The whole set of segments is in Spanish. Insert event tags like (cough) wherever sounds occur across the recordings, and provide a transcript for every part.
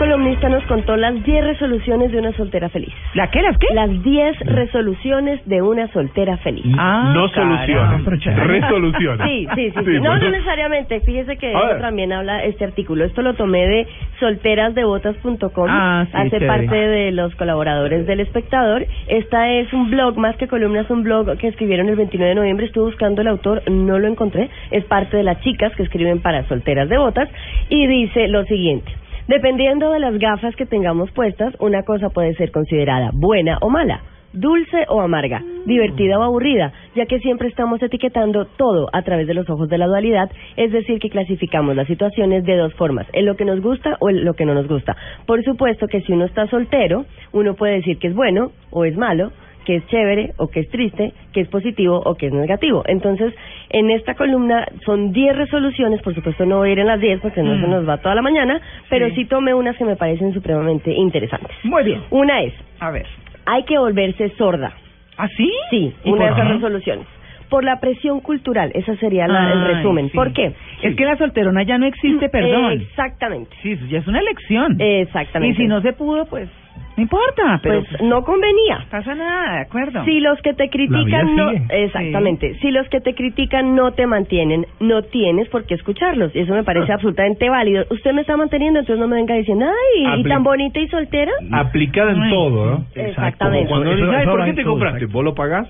Columnista nos contó las 10 resoluciones de una soltera feliz. ¿La qué? ¿Las qué? Las 10 resoluciones de una soltera feliz. Ah, no caramba. soluciones, resoluciones. Sí, sí, sí. sí. Sí, No, pues no necesariamente. Fíjese que A eso también habla este artículo. Esto lo tomé de solterasdebotas.com. Ah, sí, Hace chévere. parte de los colaboradores del espectador. Esta es un blog, más que columna, es un blog que escribieron el 29 de noviembre. Estuve buscando el autor, no lo encontré. Es parte de las chicas que escriben para solteras de botas. Y dice lo siguiente. Dependiendo de las gafas que tengamos puestas, una cosa puede ser considerada buena o mala dulce o amarga, divertida o aburrida, ya que siempre estamos etiquetando todo a través de los ojos de la dualidad, es decir, que clasificamos las situaciones de dos formas, en lo que nos gusta o en lo que no nos gusta. Por supuesto que si uno está soltero, uno puede decir que es bueno o es malo, que es chévere o que es triste, que es positivo o que es negativo. Entonces, en esta columna son 10 resoluciones, por supuesto no voy a ir en las 10 porque no se nos va toda la mañana, pero Sí. sí tomé unas que me parecen supremamente interesantes. Muy bien. Una es, A ver. hay que volverse sorda. ¿Ah, sí? Sí, ¿Y una de esas resoluciones. Por la presión cultural, esa sería la- el resumen. sí. ¿Por qué? Es que la solterona ya no existe, perdón. Exactamente. Sí, eso ya es una elección. Exactamente. Y si no se pudo, pues no importa, pero pues no convenía. pasa nada, ¿de acuerdo? Si los que te critican no, exactamente, si los que te critican no te mantienen, no tienes por qué escucharlos. Y eso me parece (laughs) absolutamente válido. Usted me está manteniendo, entonces no me venga diciendo, ay, y tan bonita y soltera. Aplicada en Ay, todo, ¿no? Exactamente. Como cuando ay, ¿por qué te compraste? ¿Vos lo pagás?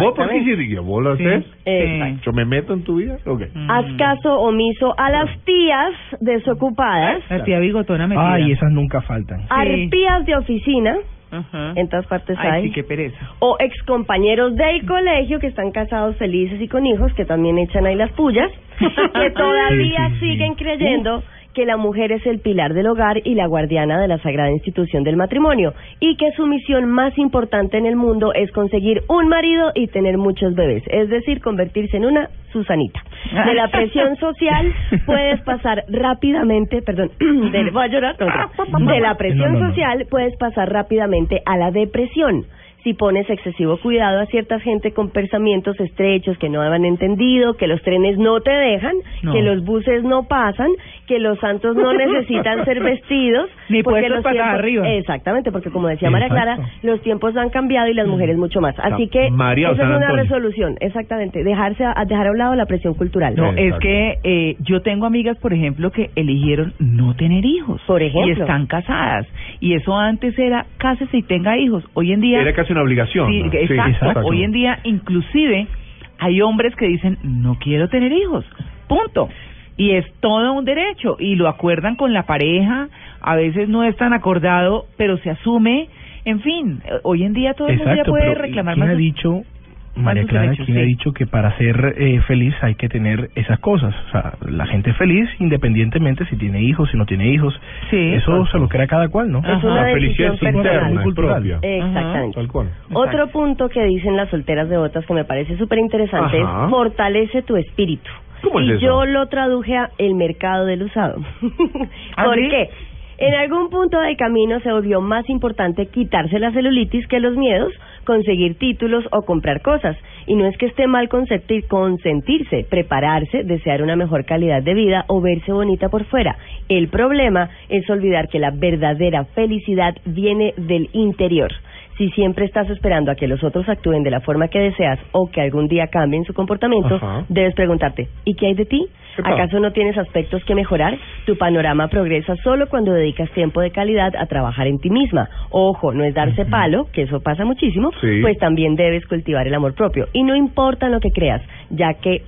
¿Vos por qué sí? ¿Vos lo haces? Exacto. ¿Yo me meto en tu vida? Ok. Mm. Haz caso omiso a las tías desocupadas, La tía bigotona metida. Ay, esas nunca faltan. arpías de oficina, Ajá. en todas partes Ay, hay. sí, qué pereza. o excompañeros del colegio que están casados felices y con hijos que también echan ahí las pullas (laughs) que todavía Sí, sí, sí. siguen creyendo que la mujer es el pilar del hogar y la guardiana de la sagrada institución del matrimonio y que su misión más importante en el mundo es conseguir un marido y tener muchos bebés, es decir, convertirse en una Susanita. De la presión (laughs) social puedes pasar rápidamente, perdón, (clears throat) de, voy a llorar, no, de la presión social puedes pasar rápidamente a la depresión si pones excesivo cuidado a cierta gente con pensamientos estrechos que no han entendido, que los trenes no te dejan, No. que los buses no pasan, que los santos no (laughs) necesitan ser vestidos, Ni porque los patas tiempos- arriba. Exactamente, porque como decía María Clara, Exacto. los tiempos han cambiado y las mujeres mucho más. Así que María esa es una Antonio. resolución, exactamente, dejarse a, dejar a un lado la presión cultural. No, es que eh, yo tengo amigas, por ejemplo, que eligieron no tener hijos. Por ejemplo. Y están casadas. Y eso antes era cásese y tenga hijos. Hoy en día... Era casi una obligación. Sí, ¿no? exacto. exacto. Hoy en día, inclusive, hay hombres que dicen, no quiero tener hijos. Punto. Y es todo un derecho. Y lo acuerdan con la pareja. A veces no es tan acordado, pero se asume. En fin, hoy en día todo el mundo ya puede reclamar ¿quién más. ha dicho, María Clara, derechos, quién ha sí. dicho que para ser eh, feliz hay que tener esas cosas? O sea, la gente es feliz independientemente si tiene hijos, si no tiene hijos. Sí, Eso se lo crea cada cual, ¿no? Es una La felicidad decisión es interna, personal. es Cultural. propia. Exactamente. Tal cual. Otro punto que dicen las solteras de botas que me parece súper interesante es fortalece tu espíritu. ¿Cómo es y eso? yo lo traduje a el mercado del usado. (laughs) ¿Ah, ¿Por sí? qué? En algún punto del camino se volvió más importante quitarse la celulitis que los miedos, conseguir títulos o comprar cosas. Y no es que esté mal consentir- consentirse, prepararse, desear una mejor calidad de vida o verse bonita por fuera. El problema es olvidar que la verdadera felicidad viene del interior. Si siempre estás esperando a que los otros actúen de la forma que deseas o que algún día cambien su comportamiento, Ajá. debes preguntarte, ¿y qué hay de ti? ¿Acaso no tienes aspectos que mejorar? Tu panorama progresa solo cuando dedicas tiempo de calidad a trabajar en ti misma. Ojo, no es darse palo, que eso pasa muchísimo, Sí. pues también debes cultivar el amor propio. Y no importa lo que creas, ya que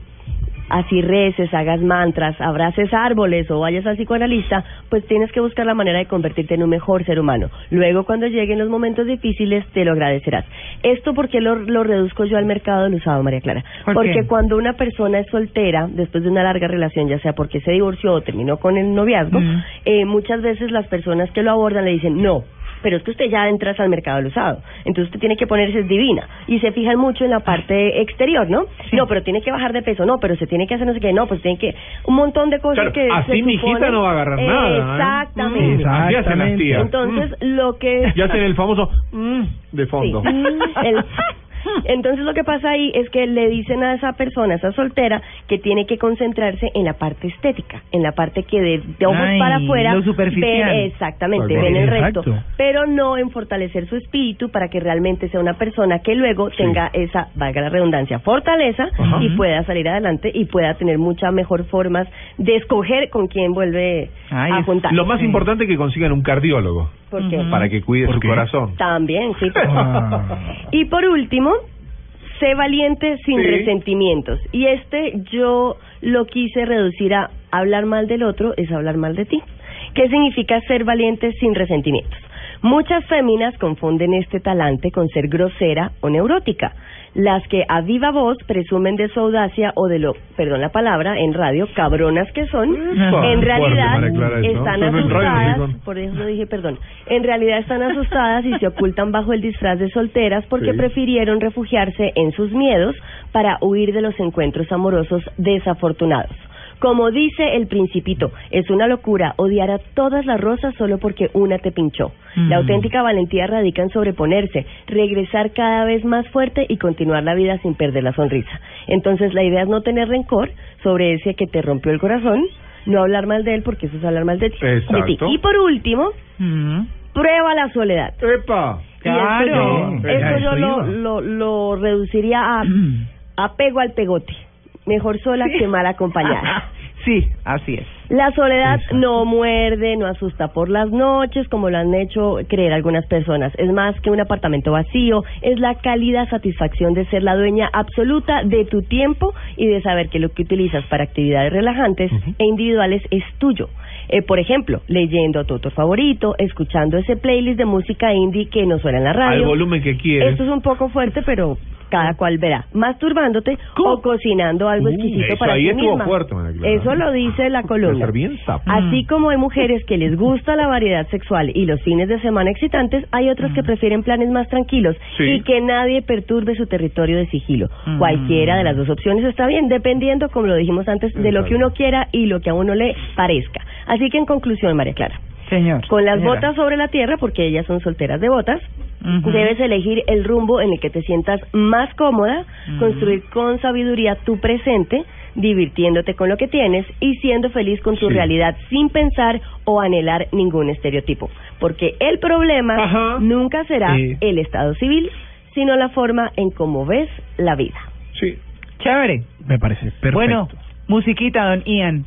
así reces, hagas mantras, abraces árboles o vayas al psicoanalista, pues tienes que buscar la manera de convertirte en un mejor ser humano. Luego, cuando lleguen los momentos difíciles, te lo agradecerás. ¿Esto por qué lo, lo reduzco yo al mercado del usado, María Clara? ¿Por porque cuando una persona es soltera, después de una larga relación, ya sea porque se divorció o terminó con el noviazgo, Mm. eh, muchas veces las personas que lo abordan le dicen, no, pero es que usted ya entras al mercado del usado, entonces usted tiene que ponerse es divina y se fijan mucho en la parte exterior, ¿no? No, pero tiene que bajar de peso, no, pero se tiene que hacer no sé qué, no, pues tiene que un montón de cosas Claro, que así se mi hijita no va a agarrar nada, ¿eh? Exactamente. Mm, así hacen las tías. Entonces, lo que Mm. Ya hacen el famoso mm, de fondo. Sí. (laughs) El- (laughs) (laughs) Entonces lo que pasa ahí es que le dicen a esa persona, a esa soltera, que tiene que concentrarse en la parte estética, en la parte que de, de ojos Ay, para afuera lo superficial. ven- exactamente, ven el resto, Exacto. pero no en fortalecer su espíritu para que realmente sea una persona que luego tenga esa, valga la redundancia, fortaleza Ajá. y pueda salir adelante y pueda tener muchas mejor formas de escoger con quién vuelve Ay, a juntar. Lo más importante es que consigan un cardiólogo Porque para que cuide ¿Por su qué? corazón. también, sí. Ah. Y por último, sé valiente sin Sí. resentimientos. Y este yo lo quise reducir a hablar mal del otro es hablar mal de ti. ¿Qué significa ser valiente sin resentimientos? Muchas féminas confunden este talante con ser grosera o neurótica. Las que a viva voz presumen de su audacia o de lo, perdón la palabra, en radio, cabronas que son, en realidad están Eso asustadas, por eso dije perdón, en realidad están asustadas y se ocultan bajo el disfraz de solteras porque Sí. prefirieron refugiarse en sus miedos para huir de los encuentros amorosos desafortunados. Como dice el principito, es una locura odiar a todas las rosas solo porque una te pinchó. La Mm. auténtica valentía radica en sobreponerse, regresar cada vez más fuerte y continuar la vida sin perder la sonrisa. Entonces la idea es no tener rencor sobre ese que te rompió el corazón, no hablar mal de él porque eso es hablar mal de ti. de ti. Y por último, Mm. prueba la soledad. ¡Epa! Y esto Claro. yo- Sí, esto a yo eso lo, lo, lo reduciría a (clears throat) apego al pegote. Mejor sola que mal acompañada. (laughs) Sí, así es. La soledad Exacto. no muerde, no asusta por las noches, como lo han hecho creer algunas personas. Es más que un apartamento vacío, es la cálida satisfacción de ser la dueña absoluta de tu tiempo y de saber que lo que utilizas para actividades relajantes e individuales es tuyo. Eh, por ejemplo, leyendo a tu autor favorito, escuchando ese playlist de música indie que no suena en la radio. Al volumen que quieres. Esto es un poco fuerte, pero cada cual verá. Masturbándote o cocinando algo Uh, exquisito eso para ahí ti misma. fuerte. Eso lo dice la columna. Así como hay mujeres que les gusta la variedad sexual y los fines de semana excitantes, hay otras que prefieren planes más tranquilos Sí. y que nadie perturbe su territorio de sigilo. Mm. Cualquiera de las dos opciones está bien, dependiendo, como lo dijimos antes, de lo que uno quiera y lo que a uno le parezca. Así que en conclusión, María Clara, Señor. con las señora. botas sobre la tierra, porque ellas son solteras de botas, Debes elegir el rumbo en el que te sientas más cómoda, construir con sabiduría tu presente, divirtiéndote con lo que tienes y siendo feliz con tu Sí. realidad sin pensar o anhelar ningún estereotipo. Porque el problema Ajá. nunca será Sí. el estado civil, sino la forma en cómo ves la vida. Sí. Chévere. Me parece perfecto. Bueno, musiquita, don Ian.